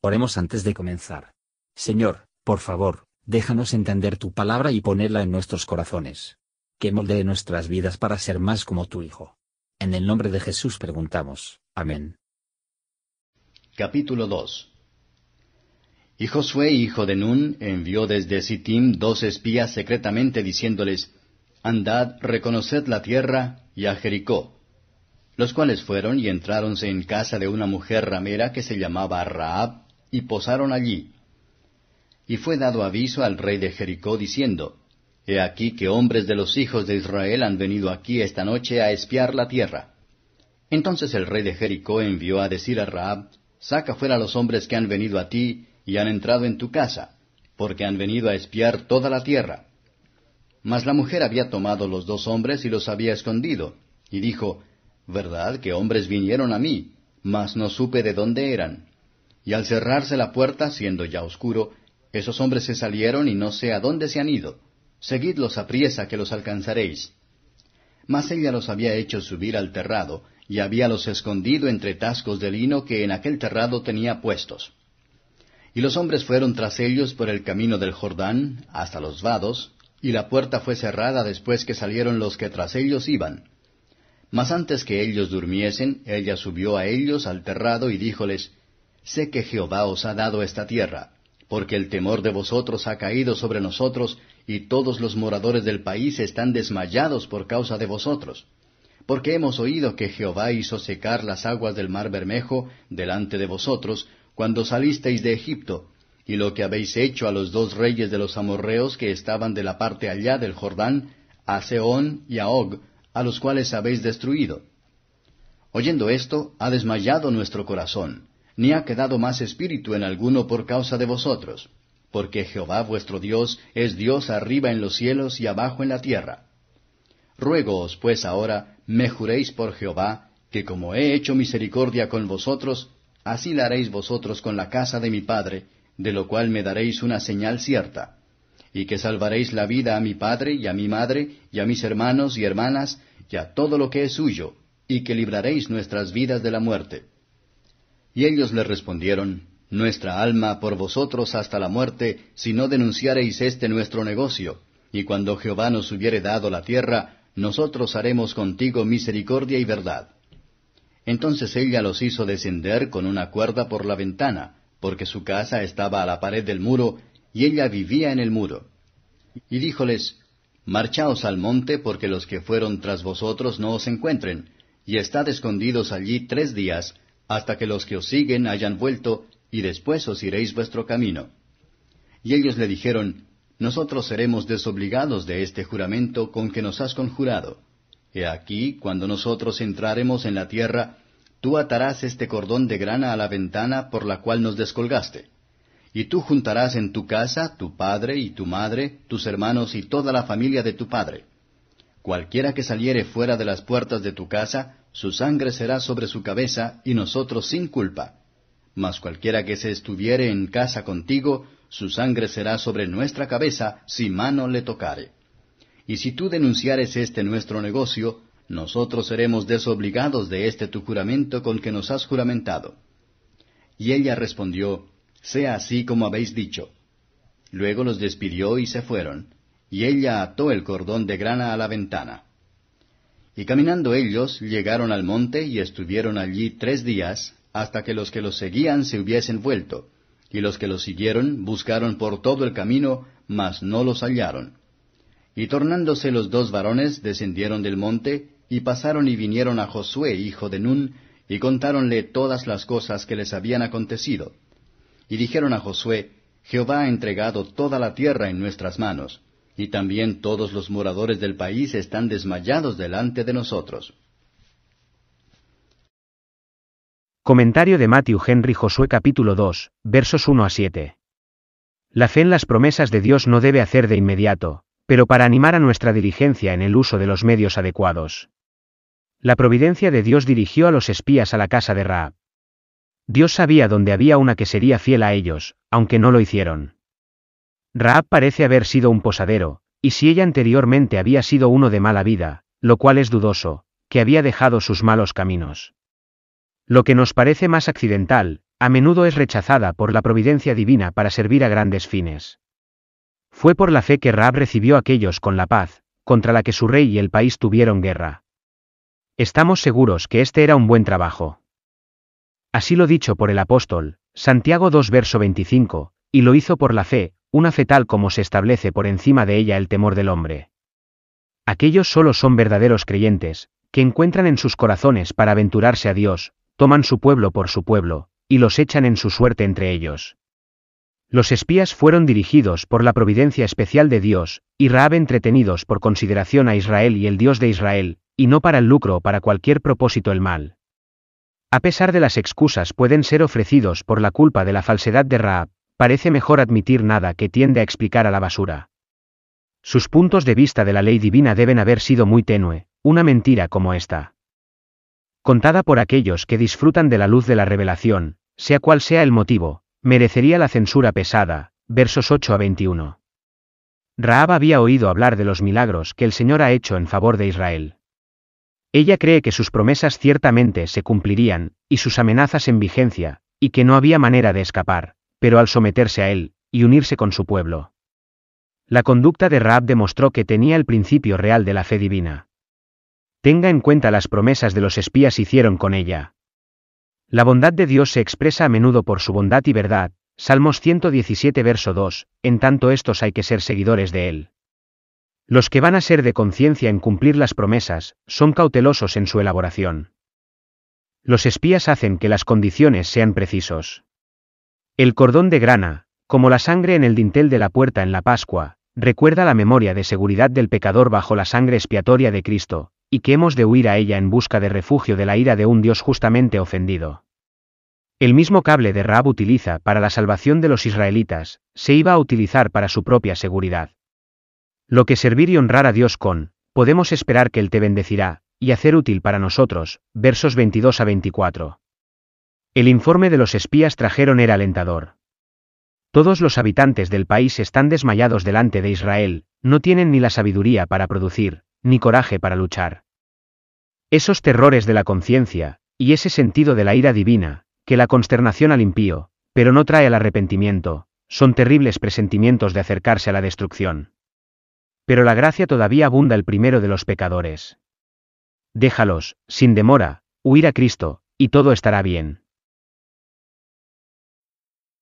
Oremos antes de comenzar. Señor, por favor, déjanos entender tu palabra y ponerla en nuestros corazones. Que moldee nuestras vidas para ser más como tu Hijo. En el nombre de Jesús preguntamos. Amén. Capítulo 2 Y Josué, hijo de Nun, envió desde Sittim dos espías secretamente diciéndoles, Andad, reconoced la tierra y a Jericó. Los cuales fueron y entráronse en casa de una mujer ramera que se llamaba Raab, y posaron allí. Y fue dado aviso al rey de Jericó diciendo, He aquí que hombres de los hijos de Israel han venido aquí esta noche a espiar la tierra. Entonces el rey de Jericó envió a decir a Raab, Saca fuera los hombres que han venido a ti y han entrado en tu casa, porque han venido a espiar toda la tierra. Mas la mujer había tomado los dos hombres y los había escondido, y dijo, Verdad que hombres vinieron a mí, mas no supe de dónde eran. Y al cerrarse la puerta, siendo ya oscuro, esos hombres se salieron y no sé a dónde se han ido. Seguidlos apriesa que los alcanzaréis. Mas ella los había hecho subir al terrado, y habíalos escondido entre tascos de lino que en aquel terrado tenía puestos. Y los hombres fueron tras ellos por el camino del Jordán, hasta los vados, y la puerta fue cerrada después que salieron los que tras ellos iban. Mas antes que ellos durmiesen, ella subió a ellos al terrado y díjoles, Sé que Jehová os ha dado esta tierra, porque el temor de vosotros ha caído sobre nosotros, y todos los moradores del país están desmayados por causa de vosotros. Porque hemos oído que Jehová hizo secar las aguas del mar Bermejo delante de vosotros, cuando salisteis de Egipto, y lo que habéis hecho a los dos reyes de los amorreos que estaban de la parte allá del Jordán, a Seón y a Og, a los cuales habéis destruido. Oyendo esto, ha desmayado nuestro corazón, ni ha quedado más espíritu en alguno por causa de vosotros, porque Jehová vuestro Dios es Dios arriba en los cielos y abajo en la tierra. Ruégoos pues ahora, me juréis por Jehová, que como he hecho misericordia con vosotros, así la haréis vosotros con la casa de mi padre, de lo cual me daréis una señal cierta, y que salvaréis la vida a mi padre y a mi madre y a mis hermanos y hermanas y a todo lo que es suyo, y que libraréis nuestras vidas de la muerte. Y ellos le respondieron, Nuestra alma por vosotros hasta la muerte, si no denunciareis este nuestro negocio, y cuando Jehová nos hubiere dado la tierra, nosotros haremos contigo misericordia y verdad. Entonces ella los hizo descender con una cuerda por la ventana, porque su casa estaba a la pared del muro, y ella vivía en el muro. Y díjoles, Marchaos al monte, porque los que fueron tras vosotros no os encuentren, y estad escondidos allí tres días, hasta que los que os siguen hayan vuelto, y después os iréis vuestro camino. Y ellos le dijeron, Nosotros seremos desobligados de este juramento con que nos has conjurado. He aquí, cuando nosotros entraremos en la tierra, tú atarás este cordón de grana a la ventana por la cual nos descolgaste. Y tú juntarás en tu casa tu padre y tu madre, tus hermanos y toda la familia de tu padre. Cualquiera que saliere fuera de las puertas de tu casa, su sangre será sobre su cabeza, y nosotros sin culpa. Mas cualquiera que se estuviere en casa contigo, su sangre será sobre nuestra cabeza, si mano le tocare. Y si tú denunciares este nuestro negocio, nosotros seremos desobligados de este tu juramento con que nos has juramentado. Y ella respondió, Sea así como habéis dicho. Luego los despidió y se fueron, y ella ató el cordón de grana a la ventana. Y caminando ellos llegaron al monte y estuvieron allí tres días, hasta que los que los seguían se hubiesen vuelto, y los que los siguieron buscaron por todo el camino, mas no los hallaron. Y tornándose los dos varones descendieron del monte, y pasaron y vinieron a Josué, hijo de Nun, y contáronle todas las cosas que les habían acontecido. Y dijeron a Josué, Jehová ha entregado toda la tierra en nuestras manos, y también todos los moradores del país están desmayados delante de nosotros. Comentario de Matthew Henry Josué capítulo 2, versos 1 a 7. La fe en las promesas de Dios no debe hacer de inmediato, pero para animar a nuestra diligencia en el uso de los medios adecuados. La providencia de Dios dirigió a los espías a la casa de Raab. Dios sabía dónde había una que sería fiel a ellos, aunque no lo hicieron. Raab parece haber sido un posadero, y si ella anteriormente había sido uno de mala vida, lo cual es dudoso, que había dejado sus malos caminos. Lo que nos parece más accidental, a menudo es rechazada por la providencia divina para servir a grandes fines. Fue por la fe que Raab recibió a aquellos con la paz, contra la que su rey y el país tuvieron guerra. Estamos seguros que este era un buen trabajo. Así lo dicho por el apóstol, Santiago 2 verso 25, y lo hizo por la fe, una fe tal como se establece por encima de ella el temor del hombre. Aquellos solo son verdaderos creyentes, que encuentran en sus corazones para aventurarse a Dios, toman su pueblo por su pueblo, y los echan en su suerte entre ellos. Los espías fueron dirigidos por la providencia especial de Dios, y Raab entretenidos por consideración a Israel y el Dios de Israel, y no para el lucro o para cualquier propósito el mal. A pesar de las excusas pueden ser ofrecidos por la culpa de la falsedad de Raab, parece mejor admitir nada que tiende a explicar a la basura. Sus puntos de vista de la ley divina deben haber sido muy tenue, una mentira como esta. Contada por aquellos que disfrutan de la luz de la revelación, sea cual sea el motivo, merecería la censura pesada, versos 8 a 21. Raab había oído hablar de los milagros que el Señor ha hecho en favor de Israel. Ella cree que sus promesas ciertamente se cumplirían, y sus amenazas en vigencia, y que no había manera de escapar, pero al someterse a él, y unirse con su pueblo. La conducta de Raab demostró que tenía el principio real de la fe divina. Tenga en cuenta las promesas de los espías hicieron con ella. La bondad de Dios se expresa a menudo por su bondad y verdad, Salmos 117 verso 2, en tanto estos hay que ser seguidores de él. Los que van a ser de conciencia en cumplir las promesas, son cautelosos en su elaboración. Los espías hacen que las condiciones sean precisos. El cordón de grana, como la sangre en el dintel de la puerta en la Pascua, recuerda la memoria de seguridad del pecador bajo la sangre expiatoria de Cristo, y que hemos de huir a ella en busca de refugio de la ira de un Dios justamente ofendido. El mismo cable de Raab utiliza para la salvación de los israelitas, se iba a utilizar para su propia seguridad. Lo que servir y honrar a Dios con, podemos esperar que Él te bendecirá, y hacer útil para nosotros, versos 22 a 24. El informe de los espías trajeron era alentador. Todos los habitantes del país están desmayados delante de Israel, no tienen ni la sabiduría para producir, ni coraje para luchar. Esos terrores de la conciencia, y ese sentido de la ira divina, que la consternación al impío, pero no trae al arrepentimiento, son terribles presentimientos de acercarse a la destrucción. Pero la gracia todavía abunda el primero de los pecadores. Déjalos, sin demora, huir a Cristo, y todo estará bien.